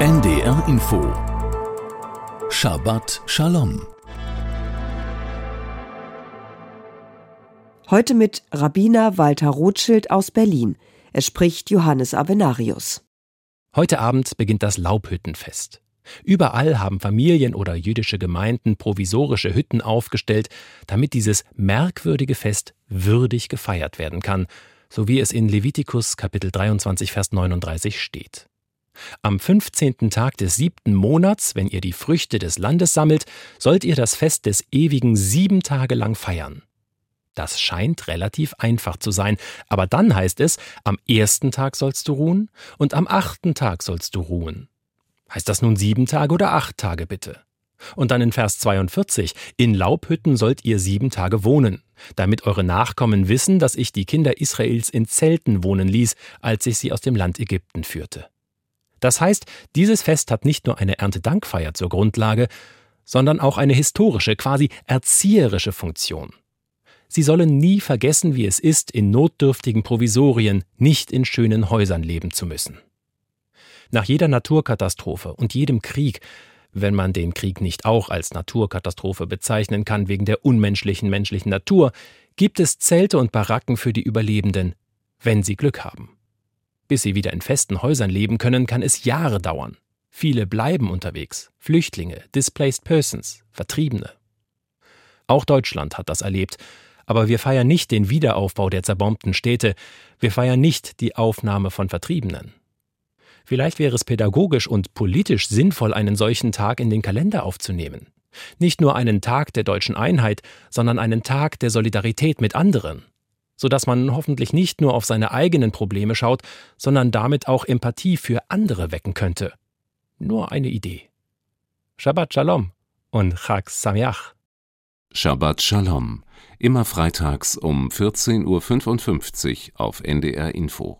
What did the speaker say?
NDR Info Shabbat Shalom Heute mit Rabbiner Walter Rothschild aus Berlin. Er spricht Johannes Avenarius. Heute Abend beginnt das Laubhüttenfest. Überall haben Familien oder jüdische Gemeinden provisorische Hütten aufgestellt, damit dieses merkwürdige Fest würdig gefeiert werden kann, so wie es in Levitikus Kapitel 23 Vers 39 steht. Am 15. Tag des siebten Monats, wenn ihr die Früchte des Landes sammelt, sollt ihr das Fest des Ewigen sieben Tage lang feiern. Das scheint relativ einfach zu sein, aber dann heißt es, am ersten Tag sollst du ruhen und am achten Tag sollst du ruhen. Heißt das nun sieben Tage oder acht Tage bitte? Und dann in Vers 42, in Laubhütten sollt ihr sieben Tage wohnen, damit eure Nachkommen wissen, dass ich die Kinder Israels in Zelten wohnen ließ, als ich sie aus dem Land Ägypten führte. Das heißt, dieses Fest hat nicht nur eine Erntedankfeier zur Grundlage, sondern auch eine historische, quasi erzieherische Funktion. Sie sollen nie vergessen, wie es ist, in notdürftigen Provisorien, nicht in schönen Häusern leben zu müssen. Nach jeder Naturkatastrophe und jedem Krieg, wenn man den Krieg nicht auch als Naturkatastrophe bezeichnen kann wegen der unmenschlichen menschlichen Natur, gibt es Zelte und Baracken für die Überlebenden, wenn sie Glück haben. Bis sie wieder in festen Häusern leben können, kann es Jahre dauern. Viele bleiben unterwegs, Flüchtlinge, Displaced Persons, Vertriebene. Auch Deutschland hat das erlebt, aber wir feiern nicht den Wiederaufbau der zerbombten Städte, wir feiern nicht die Aufnahme von Vertriebenen. Vielleicht wäre es pädagogisch und politisch sinnvoll, einen solchen Tag in den Kalender aufzunehmen. Nicht nur einen Tag der deutschen Einheit, sondern einen Tag der Solidarität mit anderen, sodass man hoffentlich nicht nur auf seine eigenen Probleme schaut, sondern damit auch Empathie für andere wecken könnte. Nur eine Idee. Shabbat Shalom und Chag Sameach. Shabbat Shalom. Immer freitags um 14.55 Uhr auf NDR Info.